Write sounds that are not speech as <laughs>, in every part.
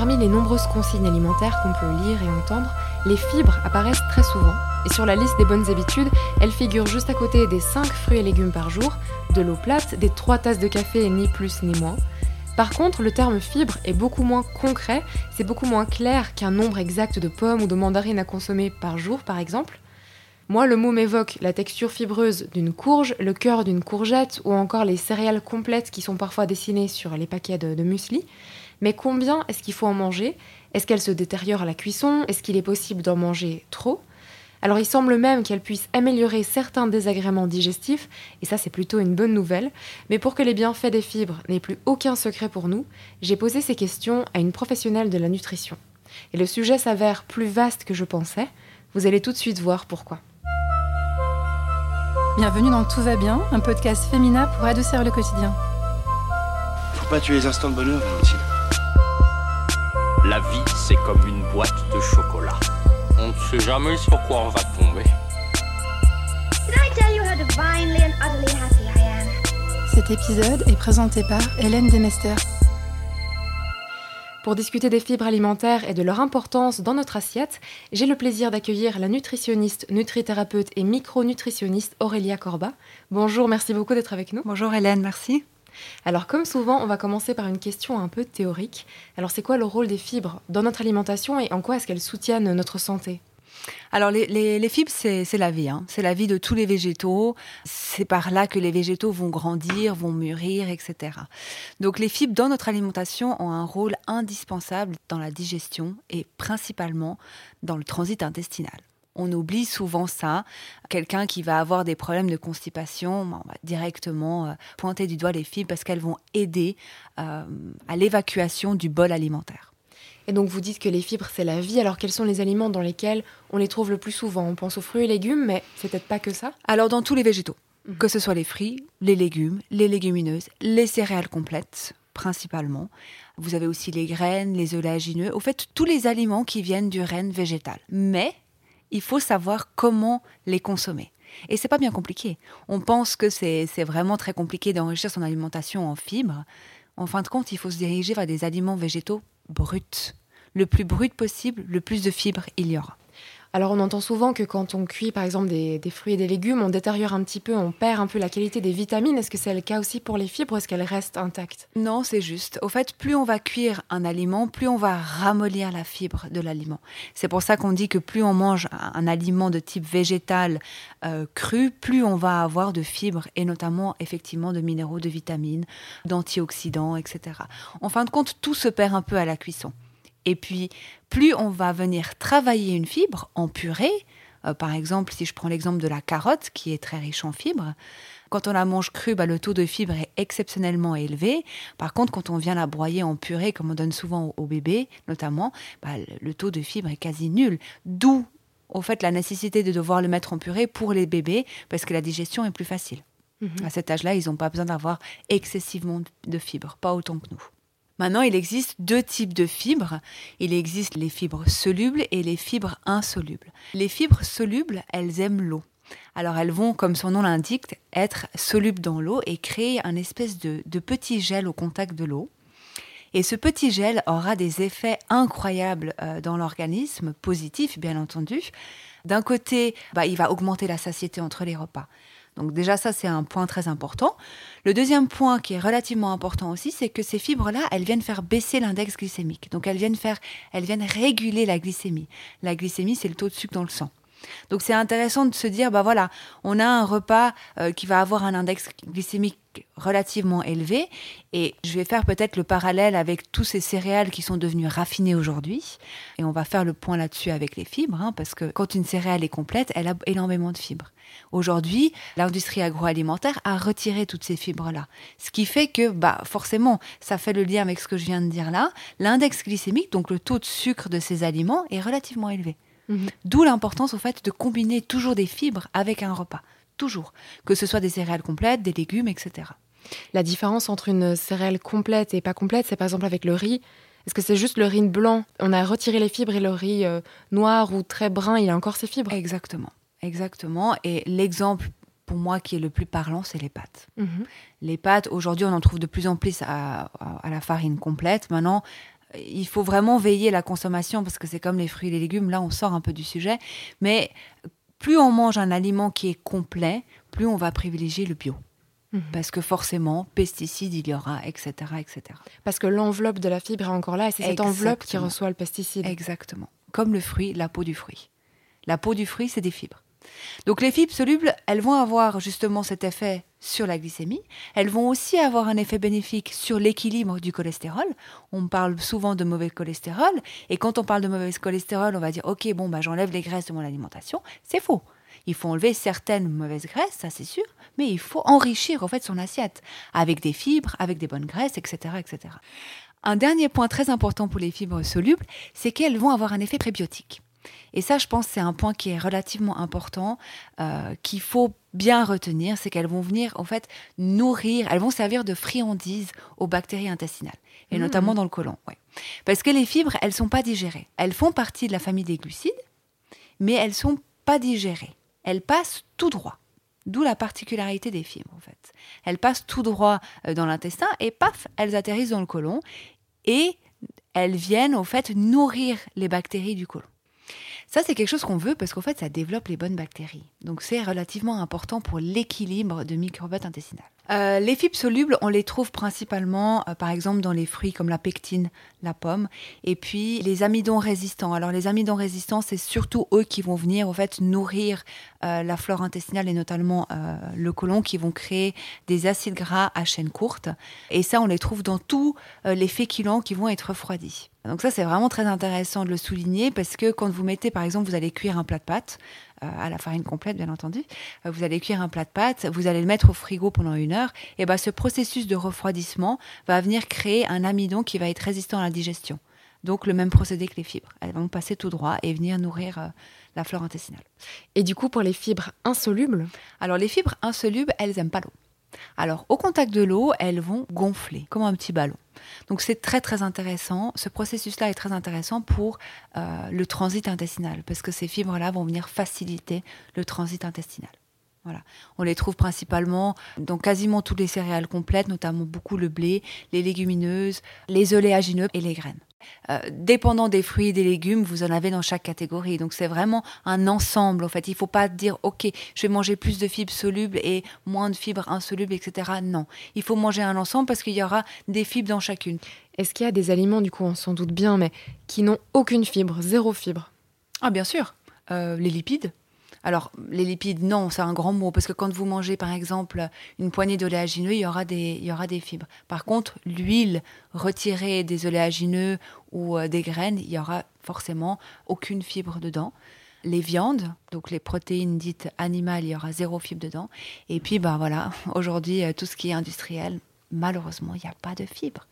Parmi les nombreuses consignes alimentaires qu'on peut lire et entendre, les fibres apparaissent très souvent. Et sur la liste des bonnes habitudes, elles figurent juste à côté des 5 fruits et légumes par jour, de l'eau plate, des 3 tasses de café ni plus ni moins. Par contre, le terme fibre est beaucoup moins concret, c'est beaucoup moins clair qu'un nombre exact de pommes ou de mandarines à consommer par jour par exemple. Moi, le mot m'évoque la texture fibreuse d'une courge, le cœur d'une courgette ou encore les céréales complètes qui sont parfois dessinées sur les paquets de, de muesli. Mais combien est-ce qu'il faut en manger? Est-ce qu'elles se détériorent à la cuisson? Est-ce qu'il est possible d'en manger trop? Alors il semble même qu'elles puissent améliorer certains désagréments digestifs, et ça c'est plutôt une bonne nouvelle, mais pour que les bienfaits des fibres n'aient plus aucun secret pour nous, j'ai posé ces questions à une professionnelle de la nutrition. Et le sujet s'avère plus vaste que je pensais, vous allez tout de suite voir pourquoi. Bienvenue dans Tout va bien, un podcast féminin pour adoucir le quotidien. Faut pas tuer les instants de bonheur, Valentine. La vie, c'est comme une boîte de chocolat. On ne sait jamais sur quoi on va tomber. Did I tell you how divinely and utterly happy I am? Cet épisode est présenté par Hélène Demester. Pour discuter des fibres alimentaires et de leur importance dans notre assiette, j'ai le plaisir d'accueillir la nutritionniste, nutrithérapeute et micronutritionniste Aurélia Corba. Bonjour, merci beaucoup d'être avec nous. Bonjour Hélène, merci. Alors comme souvent, on va commencer par une question un peu théorique. Alors c'est quoi le rôle des fibres dans notre alimentation et en quoi est-ce qu'elles soutiennent notre santé? Alors les, fibres, c'est c'est la vie. hein. C'est la vie de tous les végétaux. C'est par là que les végétaux vont grandir, vont mûrir, etc. Donc les fibres dans notre alimentation ont un rôle indispensable dans la digestion et principalement dans le transit intestinal. On oublie souvent ça. Quelqu'un qui va avoir des problèmes de constipation, ben, on va directement euh, pointer du doigt les fibres parce qu'elles vont aider euh, à l'évacuation du bol alimentaire. Et donc vous dites que les fibres c'est la vie, alors quels sont les aliments dans lesquels on les trouve le plus souvent? On pense aux fruits et légumes, mais c'est peut-être pas que ça? Alors dans tous les végétaux, que ce soit les fruits, les légumes, les légumineuses, les céréales complètes principalement. Vous avez aussi les graines, les oléagineux, au fait tous les aliments qui viennent du règne végétal. Mais il faut savoir comment les consommer. Et c'est pas bien compliqué. On pense que c'est c'est vraiment très compliqué d'enrichir son alimentation en fibres. En fin de compte, il faut se diriger vers des aliments végétaux bruts. Le plus brut possible, le plus de fibres il y aura. Alors on entend souvent que quand on cuit par exemple des, fruits et des légumes, on détériore un petit peu, on perd un peu la qualité des vitamines. Est-ce que c'est le cas aussi pour les fibres est-ce qu'elles restent intactes? Non, c'est juste. Au fait, plus on va cuire un aliment, plus on va ramollir la fibre de l'aliment. C'est pour ça qu'on dit que plus on mange un un aliment de type végétal euh, cru, plus on va avoir de fibres et notamment effectivement de minéraux, de vitamines, d'antioxydants, etc. En fin de compte, tout se perd un peu à la cuisson. Et puis, plus on va venir travailler une fibre en purée, euh, par exemple, si je prends l'exemple de la carotte, qui est très riche en fibres, quand on la mange crue, bah, le taux de fibres est exceptionnellement élevé. Par contre, quand on vient la broyer en purée, comme on donne souvent aux, bébés, notamment, bah, le- taux de fibres est quasi nul. D'où, au fait, la nécessité de devoir le mettre en purée pour les bébés, parce que la digestion est plus facile. À cet âge-là, ils n'ont pas besoin d'avoir excessivement de fibres, pas autant que nous. Maintenant, il existe deux types de fibres. Il existe les fibres solubles et les fibres insolubles. Les fibres solubles, elles aiment l'eau. Alors elles vont, comme son nom l'indique, être solubles dans l'eau et créer un espèce de, petit gel au contact de l'eau. Et ce petit gel aura des effets incroyables euh, dans l'organisme, positifs bien entendu. D'un côté, bah, il va augmenter la satiété entre les repas. Donc déjà ça c'est un point très important. Le deuxième point qui est relativement important aussi, c'est que ces fibres-là, elles viennent faire baisser l'index glycémique. Donc elles viennent faire, elles viennent réguler la glycémie. La glycémie, c'est le taux de sucre dans le sang. Donc c'est intéressant de se dire, bah voilà, on a un repas euh, qui va avoir un index glycémique relativement élevé, et je vais faire peut-être le parallèle avec tous ces céréales qui sont devenues raffinées aujourd'hui, et on va faire le point là-dessus avec les fibres, hein, parce que quand une céréale est complète, elle a énormément de fibres. Aujourd'hui, l'industrie agroalimentaire a retiré toutes ces fibres-là, ce qui fait que, bah forcément, ça fait le lien avec ce que je viens de dire là, l'index glycémique, donc le taux de sucre de ces aliments, est relativement élevé. D'où l'importance au fait de combiner toujours des fibres avec un repas. Toujours. Que ce soit des céréales complètes, des légumes, etc. La différence entre une céréale complète et pas complète, c'est par exemple avec le riz. Est-ce que c'est juste le riz blanc? On a retiré les fibres et le riz euh, noir ou très brun, il a encore ses fibres? Exactement. Exactement. Et l'exemple pour moi qui est le plus parlant, c'est les pâtes. Mhm. Les pâtes, aujourd'hui, on en trouve de plus en plus à, à- à la farine complète. Maintenant, il faut vraiment veiller à la consommation parce que c'est comme les fruits et les légumes. Là, on sort un peu du sujet. Mais plus on mange un aliment qui est complet, plus on va privilégier le bio. Mhm. Parce que forcément, pesticides, il y aura, etc. etc. Parce que l'enveloppe de la fibre est encore là et c'est cette enveloppe qui reçoit le pesticide. Exactement. Comme le fruit, la peau du fruit. La peau du fruit, c'est des fibres. Donc les fibres solubles, elles vont avoir justement cet effet sur la glycémie. Elles vont aussi avoir un effet bénéfique sur l'équilibre du cholestérol. On parle souvent de mauvais cholestérol. Et quand on parle de mauvais cholestérol, on va dire, OK, bon, bah, j'enlève les graisses de mon alimentation. C'est faux. Il faut enlever certaines mauvaises graisses, ça c'est sûr, mais il faut enrichir en fait son assiette avec des fibres, avec des bonnes graisses, etc., etc. Un dernier point très important pour les fibres solubles, c'est qu'elles vont avoir un effet prébiotique. Et ça, je pense, c'est un point qui est relativement important, euh, qu'il faut bien retenir, c'est qu'elles vont venir en fait nourrir, elles vont servir de friandises aux bactéries intestinales, et Mmh. notamment dans le côlon. Ouais. Parce que les fibres, elles sont pas digérées. Elles font partie de la famille des glucides, mais elles sont pas digérées. Elles passent tout droit. D'où la particularité des fibres, en fait. Elles passent tout droit euh, dans l'intestin et paf, elles atterrissent dans le côlon et elles viennent, au fait, nourrir les bactéries du côlon. Ça, c'est quelque chose qu'on veut parce qu'en fait, ça développe les bonnes bactéries. Donc, c'est relativement important pour l'équilibre de microbiote intestinal. Euh, les fibres solubles, on les trouve principalement, euh, par exemple, dans les fruits comme la pectine, la pomme, et puis les amidons résistants. Alors, les amidons résistants, c'est surtout eux qui vont venir, en fait, nourrir euh, la flore intestinale et notamment le côlon, qui vont créer des acides gras à chaîne courte. Et ça, on les trouve dans tous les féculents qui vont être refroidis. Donc ça, c'est vraiment très intéressant de le souligner parce que quand vous mettez, par exemple, vous allez cuire un plat de pâtes, à la farine complète, bien entendu, euh, vous allez cuire un plat de pâtes, vous allez le mettre au frigo pendant une heure, et ben ce processus de refroidissement va venir créer un amidon qui va être résistant à la digestion. Donc le même procédé que les fibres. Elles vont passer tout droit et venir nourrir euh, la flore intestinale. Et du coup, pour les fibres insolubles, Alors les fibres insolubles, elles n'aiment pas l'eau. Alors au contact de l'eau, elles vont gonfler comme un petit ballon. Donc c'est très très intéressant. Ce processus-là est très intéressant pour euh, le transit intestinal parce que ces fibres-là vont venir faciliter le transit intestinal. Voilà. On les trouve principalement dans quasiment toutes les céréales complètes, notamment beaucoup le blé, les légumineuses, les oléagineux et les graines. Euh, dépendant des fruits et des légumes, vous en avez dans chaque catégorie. Donc c'est vraiment un ensemble. En fait, il ne faut pas dire ok, je vais manger plus de fibres solubles et moins de fibres insolubles, etc. Non, il faut manger un ensemble parce qu'il y aura des fibres dans chacune. est-ce qu'il y a des aliments, du coup, on s'en doute bien, mais qui n'ont aucune fibre, zéro fibre? Ah bien sûr, Euh, les lipides. Alors les lipides, non, c'est un grand mot parce que quand vous mangez par exemple une poignée d'oléagineux, il y aura des, il y aura des fibres. Par contre, l'huile retirée des oléagineux ou euh, des graines, il y aura forcément aucune fibre dedans. Les viandes, donc les protéines dites animales, il y aura zéro fibre dedans. Et puis, ben voilà, <laughs> aujourd'hui, euh, tout ce qui est industriel, malheureusement, il n'y a pas de fibres.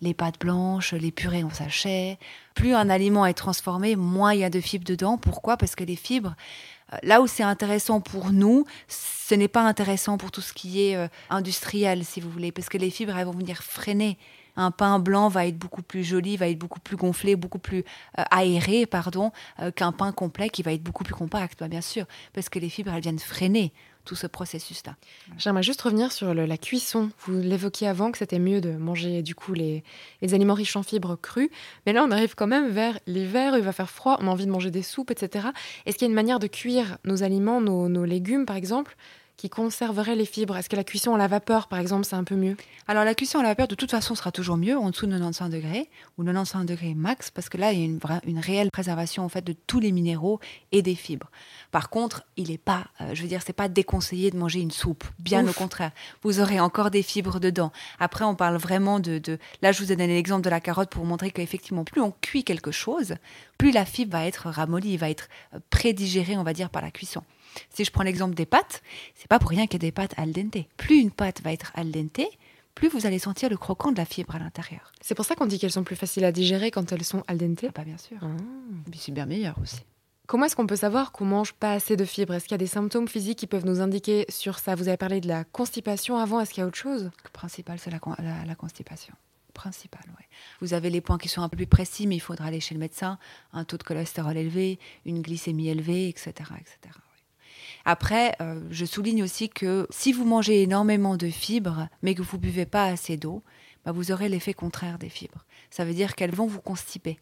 Les pâtes blanches, les purées en sachet. Plus un aliment est transformé, moins il y a de fibres dedans. Pourquoi? Parce que les fibres, là où c'est intéressant pour nous, ce n'est pas intéressant pour tout ce qui est euh, industriel, si vous voulez, parce que les fibres, elles vont venir freiner. Un pain blanc va être beaucoup plus joli, va être beaucoup plus gonflé, beaucoup plus euh, aéré, pardon, euh, qu'un pain complet qui va être beaucoup plus compact, bah, bien sûr, parce que les fibres, elles viennent freiner tout ce processus-là. J'aimerais juste revenir sur la cuisson. Vous l'évoquiez avant que c'était mieux de manger du coup les, les aliments riches en fibres crus, mais là on arrive quand même vers l'hiver, il va faire froid, on a envie de manger des soupes, etc. Est-ce qu'il y a une manière de cuire nos aliments, nos légumes par exemple, qui conserverait les fibres? Est-ce que la cuisson à la vapeur par exemple c'est un peu mieux? Alors la cuisson à la vapeur, de toute façon, sera toujours mieux en dessous de 95 degrés ou 95 degrés max, parce que là, il y a une, vraie- une réelle préservation en fait de tous les minéraux et des fibres. Par contre, il n'est pas, euh, je veux dire, c'est pas déconseillé de manger une soupe. Bien Ouf. au contraire, vous aurez encore des fibres dedans. Après, on parle vraiment de, de- là, je vous ai donné l'exemple de la carotte pour vous montrer qu'effectivement, plus on cuit quelque chose, plus la fibre va être ramollie, va être euh, prédigérée, on va dire, par la cuisson. Si je prends l'exemple des pâtes, c'est pas pour rien qu'il y a des pâtes al dente. Plus une pâte va être al dente, plus vous allez sentir le croquant de la fibre à l'intérieur. C'est pour ça qu'on dit qu'elles sont plus faciles à digérer quand elles sont al dente. Ah, pas bien sûr. Ah. Et puis c'est bien meilleur aussi. Comment est-ce qu'on peut savoir qu'on mange pas assez de fibres? Est-ce qu'il y a des symptômes physiques qui peuvent nous indiquer sur ça? Vous avez parlé de la constipation avant, est-ce qu'il y a autre chose? Le principal, c'est la, con- la- la constipation. Principal, ouais. Vous avez les points qui sont un peu plus précis, mais il faudra aller chez le médecin. Un taux de cholestérol élevé, une glycémie élevée, etc. etc. Après, euh, je souligne aussi que si vous mangez énormément de fibres, mais que vous ne buvez pas assez d'eau, bah, vous aurez l'effet contraire des fibres. Ça veut dire qu'elles vont vous constiper.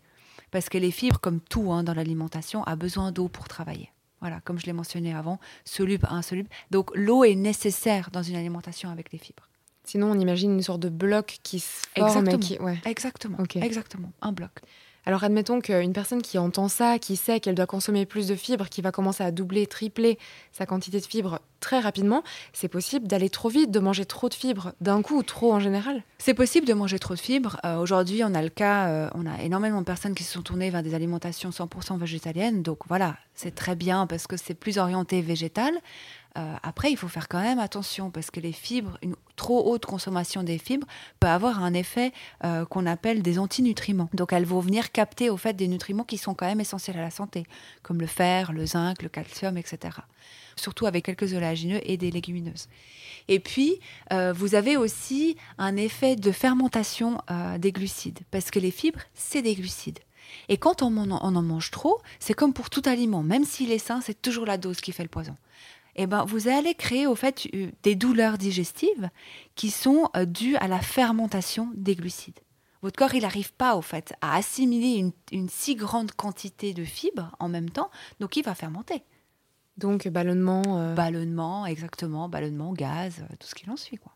Parce que les fibres, comme tout hein, dans l'alimentation, a besoin d'eau pour travailler. Voilà, comme je l'ai mentionné avant, soluble, insoluble. Donc l'eau est nécessaire dans une alimentation avec les fibres. Sinon, on imagine une sorte de bloc qui se forme. Exactement. Qui... Ouais. Exactement. Exactement. Un bloc. Alors admettons qu'une personne qui entend ça, qui sait qu'elle doit consommer plus de fibres, qui va commencer à doubler, tripler sa quantité de fibres très rapidement, c'est possible d'aller trop vite, de manger trop de fibres d'un coup ou trop en général? C'est possible de manger trop de fibres. Euh, Aujourd'hui, on a le cas, euh, on a énormément de personnes qui se sont tournées vers des alimentations 100% végétaliennes. Donc voilà, c'est très bien parce que c'est plus orienté végétal. Euh, après, il faut faire quand même attention parce que les fibres, une trop haute consommation des fibres peut avoir un effet euh, qu'on appelle des antinutriments. Donc elles vont venir capter au fait des nutriments qui sont quand même essentiels à la santé, comme le fer, le zinc, le calcium, etc. Surtout avec quelques oléagineux et des légumineuses. Et puis, euh, vous avez aussi un effet de fermentation des glucides, parce que les fibres, c'est des glucides. Et quand on en, on en mange trop, c'est comme pour tout aliment, même s'il est sain, c'est toujours la dose qui fait le poison. Eh ben, vous allez créer au fait euh, des douleurs digestives qui sont euh, dues à la fermentation des glucides. Votre corps, il n'arrive pas au fait à assimiler une, une si grande quantité de fibres en même temps, donc il va fermenter. Donc ballonnement. euh, Ballonnement, exactement, ballonnement, gaz, tout ce qui en suit. Quoi.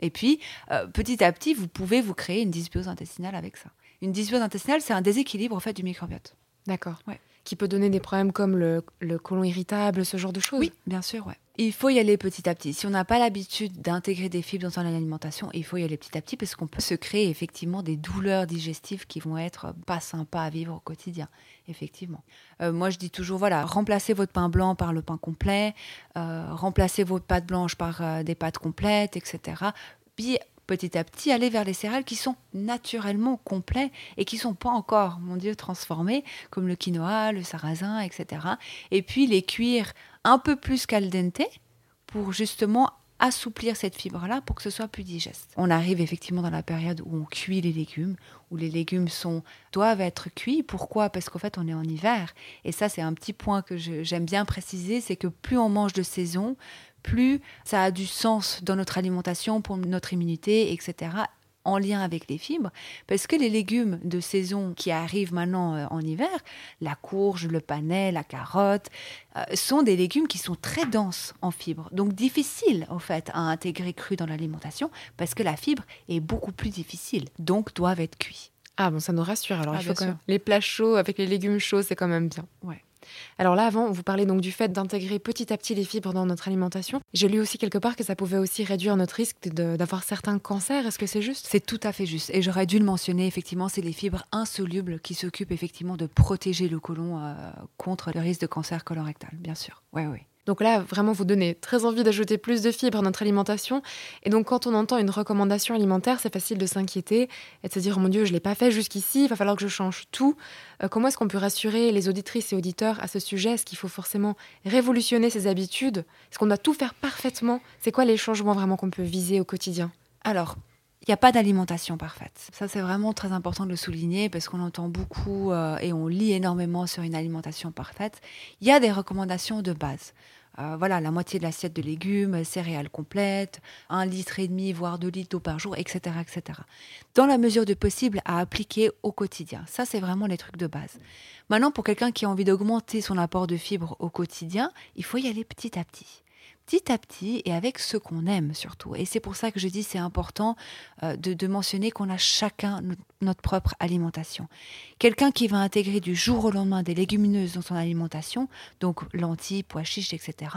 Et puis, euh, petit à petit, vous pouvez vous créer une dysbiose intestinale avec ça. Une dysbiose intestinale, c'est un déséquilibre au fait du microbiote. D'accord. Ouais. Qui peut donner des problèmes comme le, le côlon irritable, ce genre de choses. Oui, bien sûr, ouais. Il faut y aller petit à petit. Si on n'a pas l'habitude d'intégrer des fibres dans son alimentation, il faut y aller petit à petit parce qu'on peut se créer effectivement des douleurs digestives qui vont être pas sympas à vivre au quotidien. Effectivement. Euh, moi, je dis toujours voilà, remplacez votre pain blanc par le pain complet, euh, remplacez vos pâtes blanches par euh, des pâtes complètes, etc. Puis petit à petit aller vers les céréales qui sont naturellement complets et qui sont pas encore, mon Dieu, transformés, comme le quinoa, le sarrasin, etc. Et puis les cuire un peu plus qu'al dente pour justement assouplir cette fibre-là pour que ce soit plus digeste. On arrive effectivement dans la période où on cuit les légumes, où les légumes sont, doivent être cuits. Pourquoi? Parce qu'en fait, on est en hiver. Et ça, c'est un petit point que j'aime bien préciser, c'est que plus on mange de saison, plus ça a du sens dans notre alimentation pour notre immunité, etc en lien avec les fibres, parce que les légumes de saison qui arrivent maintenant euh, en hiver, la courge, le panais, la carotte, euh, sont des légumes qui sont très denses en fibres, donc difficiles en fait à intégrer cru dans l'alimentation, parce que la fibre est beaucoup plus difficile, donc doivent être cuits. Ah bon, ça nous rassure. Alors Ah, il faut quand même les plats chauds avec les légumes chauds, c'est quand même bien. Ouais. Alors là, avant, vous parlez donc du fait d'intégrer petit à petit les fibres dans notre alimentation. J'ai lu aussi quelque part que ça pouvait aussi réduire notre risque d'avoir certains cancers. Est-ce que c'est juste? C'est tout à fait juste. Et j'aurais dû le mentionner, effectivement, c'est les fibres insolubles qui s'occupent effectivement de protéger le côlon euh, contre le risque de cancer colorectal, bien sûr. Oui, oui. Donc là, vraiment, vous donnez très envie d'ajouter plus de fibres à notre alimentation. Et donc, quand on entend une recommandation alimentaire, c'est facile de s'inquiéter et de se dire, oh mon Dieu, je ne l'ai pas fait jusqu'ici, il va falloir que je change tout. Euh, comment est-ce qu'on peut rassurer les auditrices et auditeurs à ce sujet? Est-ce qu'il faut forcément révolutionner ses habitudes? Est-ce qu'on doit tout faire parfaitement? C'est quoi les changements vraiment qu'on peut viser au quotidien? Alors, il n'y a pas d'alimentation parfaite. Ça, c'est vraiment très important de le souligner parce qu'on entend beaucoup euh, et on lit énormément sur une alimentation parfaite. Il y a des recommandations de base. Euh, voilà, la moitié de l'assiette de légumes, céréales complètes, un litre et demi, voire deux litres d'eau par jour, etc., etc. Dans la mesure du possible à appliquer au quotidien. Ça, c'est vraiment les trucs de base. Maintenant, pour quelqu'un qui a envie d'augmenter son apport de fibres au quotidien, il faut y aller petit à petit petit à petit et avec ce qu'on aime surtout. Et c'est pour ça que je dis c'est important euh, de, mentionner qu'on a chacun no- notre propre alimentation. Quelqu'un qui va intégrer du jour au lendemain des légumineuses dans son alimentation, donc lentilles, pois chiches, etc.,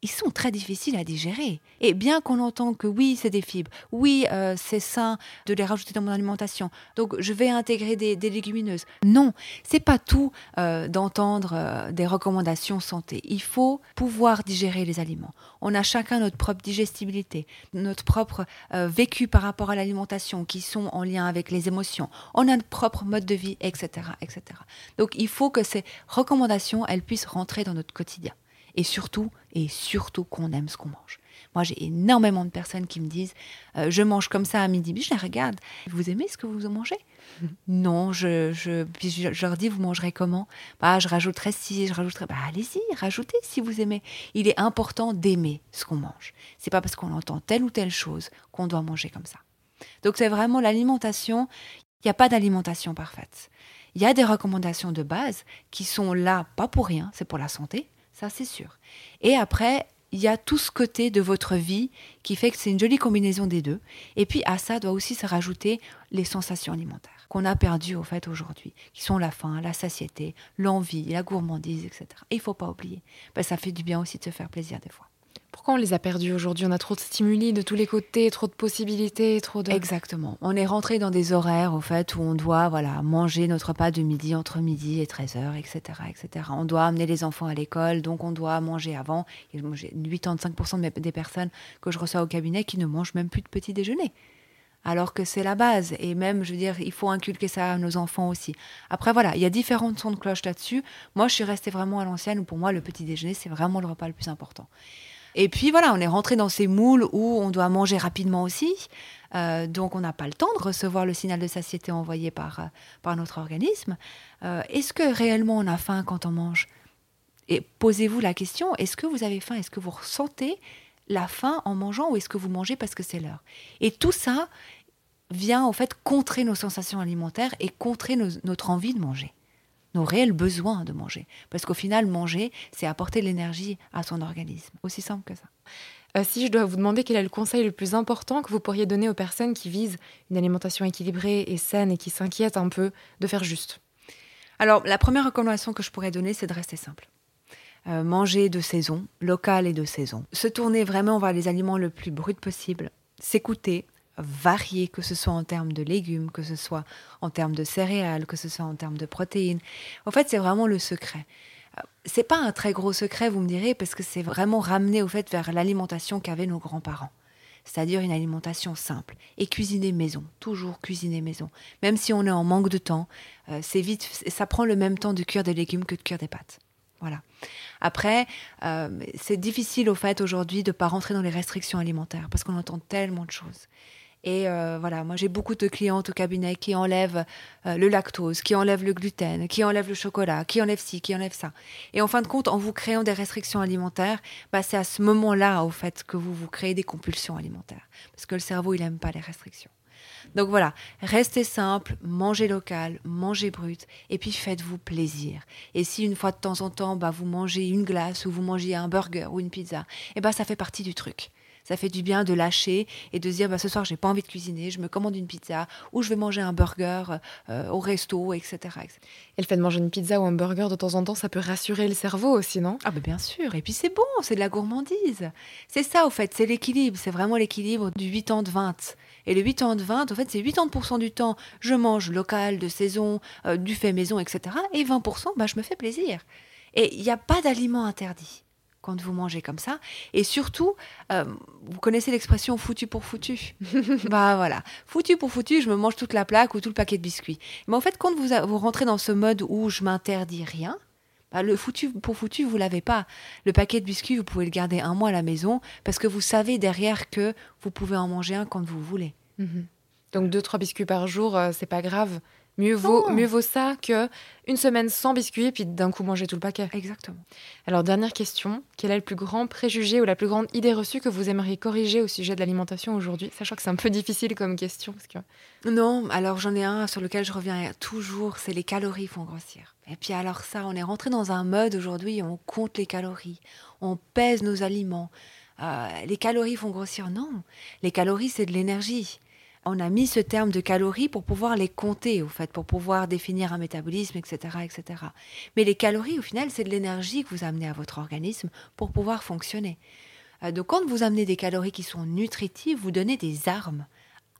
ils sont très difficiles à digérer. Et bien qu'on entend que oui, c'est des fibres, oui, euh, c'est sain de les rajouter dans mon alimentation, donc je vais intégrer des, légumineuses. Non, c'est pas tout euh, d'entendre des recommandations santé. Il faut pouvoir digérer les aliments. On a chacun notre propre digestibilité, notre propre euh, vécu par rapport à l'alimentation qui sont en lien avec les émotions. On a notre propre mode de vie, etc., etc. Donc il faut que ces recommandations, elles puissent rentrer dans notre quotidien. Et surtout, et surtout qu'on aime ce qu'on mange. Moi, j'ai énormément de personnes qui me disent euh, Je mange comme ça à midi. je les regarde. Vous aimez ce que vous mangez? <laughs> Non, je, je, je, leur dis Vous mangerez comment? Bah, Je rajouterai si, je rajouterai. Bah, allez-y, rajoutez si vous aimez. Il est important d'aimer ce qu'on mange. C'est pas parce qu'on entend telle ou telle chose qu'on doit manger comme ça. Donc, c'est vraiment l'alimentation. Il n'y a pas d'alimentation parfaite. Il y a des recommandations de base qui sont là, pas pour rien, c'est pour la santé, ça c'est sûr. Et après, il y a tout ce côté de votre vie qui fait que c'est une jolie combinaison des deux. Et puis à ça doit aussi se rajouter les sensations alimentaires qu'on a perdues au fait aujourd'hui, qui sont la faim, la satiété, l'envie, la gourmandise, etc. Et il faut pas oublier, ben, ça fait du bien aussi de se faire plaisir des fois. Pourquoi on les a perdus aujourd'hui? On a trop de stimuli de tous les côtés, trop de possibilités, trop de... Exactement. On est rentré dans des horaires, au fait, où on doit voilà, manger notre repas de midi entre midi et 13h, etc., etc. On doit amener les enfants à l'école, donc on doit manger avant. J'ai 85% des personnes que je reçois au cabinet qui ne mangent même plus de petit déjeuner alors que c'est la base. Et même, je veux dire, il faut inculquer ça à nos enfants aussi. Après, voilà, il y a différentes sons de cloche là-dessus. Moi, je suis restée vraiment à l'ancienne, où pour moi, le petit déjeuner, c'est vraiment le repas le plus important. Et puis voilà, on est rentré dans ces moules où on doit manger rapidement aussi. Euh, donc on n'a pas le temps de recevoir le signal de satiété envoyé par, euh, par notre organisme. Euh, est-ce que réellement on a faim quand on mange? Et posez-vous la question, est-ce que vous avez faim? Est-ce que vous ressentez la faim en mangeant ou est-ce que vous mangez parce que c'est l'heure? Et tout ça vient en fait contrer nos sensations alimentaires et contrer notre envie de manger nos réels besoins de manger. Parce qu'au final, manger, c'est apporter de l'énergie à son organisme. Aussi simple que ça. Euh, si je dois vous demander quel est le conseil le plus important que vous pourriez donner aux personnes qui visent une alimentation équilibrée et saine et qui s'inquiètent un peu de faire juste? Alors, la première recommandation que je pourrais donner, c'est de rester simple. Euh, manger de saison, local et de saison. Se tourner vraiment vers les aliments le plus bruts possible. S'écouter, varié, que ce soit en termes de légumes, que ce soit en termes de céréales, que ce soit en termes de protéines. En fait, c'est vraiment le secret. Euh, c'est pas un très gros secret, vous me direz, parce que c'est vraiment ramené au fait vers l'alimentation qu'avaient nos grands-parents. C'est-à-dire une alimentation simple et cuisiner maison, toujours cuisiner maison. Même si on est en manque de temps, euh, c'est vite, ça prend le même temps de cuire des légumes que de cuire des pâtes. Voilà. Après, euh, c'est difficile au fait aujourd'hui de ne pas rentrer dans les restrictions alimentaires parce qu'on entend tellement de choses. Et euh, voilà, moi j'ai beaucoup de clientes au cabinet qui enlèvent euh, le lactose, qui enlèvent le gluten, qui enlèvent le chocolat, qui enlèvent ci, qui enlèvent ça. Et en fin de compte, en vous créant des restrictions alimentaires, bah, c'est à ce moment-là, au fait, que vous vous créez des compulsions alimentaires. Parce que le cerveau, il n'aime pas les restrictions. Donc voilà, restez simple, mangez local, mangez brut, et puis faites-vous plaisir. Et si une fois de temps en temps, bah, vous mangez une glace ou vous mangez un burger ou une pizza, eh bah, ça fait partie du truc ça fait du bien de lâcher et de se dire bah, ce soir j'ai pas envie de cuisiner, je me commande une pizza ou je vais manger un burger euh, au resto, etc., Et le fait de manger une pizza ou un burger de temps en temps, ça peut rassurer le cerveau aussi, non? Ah bah bien sûr, et puis c'est bon, c'est de la gourmandise. C'est ça au fait, c'est l'équilibre, c'est vraiment l'équilibre du 8 ans de 20. Et le 8 ans de 20, en fait, c'est 80% du temps, je mange local, de saison, euh, du fait maison, etc. Et 20%, bah, je me fais plaisir. Et il n'y a pas d'aliment interdit quand vous mangez comme ça. Et surtout, euh, vous connaissez l'expression foutu pour foutu. <laughs> bah voilà, foutu pour foutu, je me mange toute la plaque ou tout le paquet de biscuits. Mais en fait, quand vous, vous rentrez dans ce mode où je m'interdis rien, bah, le foutu pour foutu, vous l'avez pas. Le paquet de biscuits, vous pouvez le garder un mois à la maison parce que vous savez derrière que vous pouvez en manger un quand vous voulez. Mhm. Donc deux trois biscuits par jour, euh, c'est pas grave. Mieux vaut, mieux vaut ça que une semaine sans biscuits et puis d'un coup manger tout le paquet. Exactement. Alors dernière question, quel est le plus grand préjugé ou la plus grande idée reçue que vous aimeriez corriger au sujet de l'alimentation aujourd'hui? Sachant que c'est un peu difficile comme question. Parce que... Non, alors j'en ai un sur lequel je reviens toujours, c'est les calories font grossir. Et puis alors ça, on est rentré dans un mode aujourd'hui, on compte les calories, on pèse nos aliments. Euh, les calories font grossir. Non, les calories c'est de l'énergie on a mis ce terme de calories pour pouvoir les compter, au fait, pour pouvoir définir un métabolisme, etc., etc. Mais les calories, au final, c'est de l'énergie que vous amenez à votre organisme pour pouvoir fonctionner. Euh, donc, quand vous amenez des calories qui sont nutritives, vous donnez des armes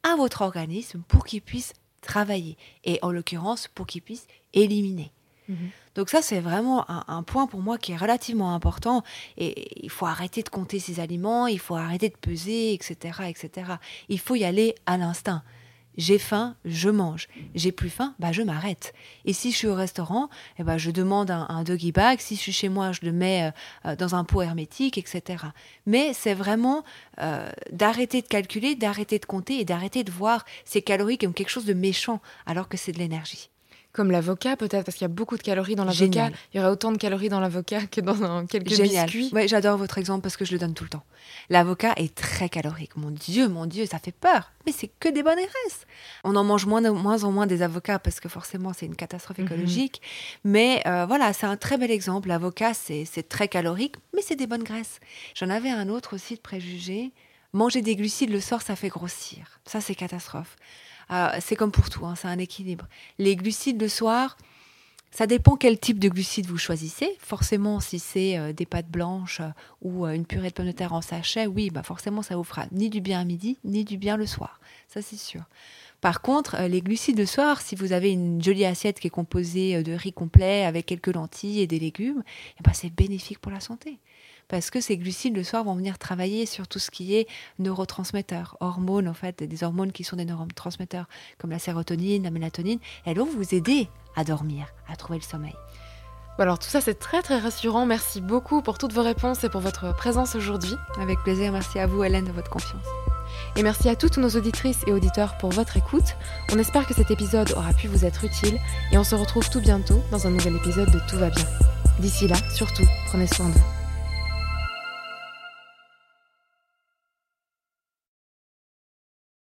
à votre organisme pour qu'il puisse travailler, et en l'occurrence, pour qu'il puisse éliminer. Mhm. Donc ça, c'est vraiment un, point pour moi qui est relativement important. Et il faut arrêter de compter ses aliments, il faut arrêter de peser, etc., etc. Il faut y aller à l'instinct. J'ai faim, je mange. J'ai plus faim, bah je m'arrête. Et si je suis au restaurant, eh ben je demande un, doggy bag. Si je suis chez moi, je le mets euh, dans un pot hermétique, etc. Mais c'est vraiment euh, d'arrêter de calculer, d'arrêter de compter et d'arrêter de voir ces calories comme quelque chose de méchant, alors que c'est de l'énergie. Comme l'avocat, peut-être, parce qu'il y a beaucoup de calories dans l'avocat. Il y aurait autant de calories dans l'avocat que dans un- quelques Génial. biscuits. Ouais, j'adore votre exemple parce que je le donne tout le temps. L'avocat est très calorique. Mon Dieu, mon Dieu, ça fait peur. Mais c'est que des bonnes graisses. On en mange moins, de moins en moins des avocats parce que forcément c'est une catastrophe Mhm. écologique. Mais euh, voilà, c'est un très bel exemple. L'avocat, c'est c'est très calorique, mais c'est des bonnes graisses. J'en avais un autre aussi de préjugé. Manger des glucides le soir, ça fait grossir. Ça, c'est catastrophe. Euh, c'est comme pour tout, hein, c'est un équilibre. Les glucides le soir, ça dépend quel type de glucides vous choisissez. Forcément, si c'est euh, des pâtes blanches euh, ou euh, une purée de pommes de terre en sachet, oui, bah forcément, ça vous fera ni du bien à midi, ni du bien le soir. Ça, c'est sûr. Par contre, les glucides le soir, si vous avez une jolie assiette qui est composée de riz complet avec quelques lentilles et des légumes, eh ben, c'est bénéfique pour la santé. Parce que ces glucides le soir vont venir travailler sur tout ce qui est neurotransmetteurs, hormones en fait, des hormones qui sont des neurotransmetteurs comme la sérotonine, la mélatonine. Elles vont vous aider à dormir, à trouver le sommeil. Alors tout ça, c'est très très rassurant. Merci beaucoup pour toutes vos réponses et pour votre présence aujourd'hui. Avec plaisir, merci à vous Hélène de votre confiance. Et merci à toutes nos auditrices et auditeurs pour votre écoute. On espère que cet épisode aura pu vous être utile et on se retrouve tout bientôt dans un nouvel épisode de Tout va bien. D'ici là, surtout, prenez soin de vous.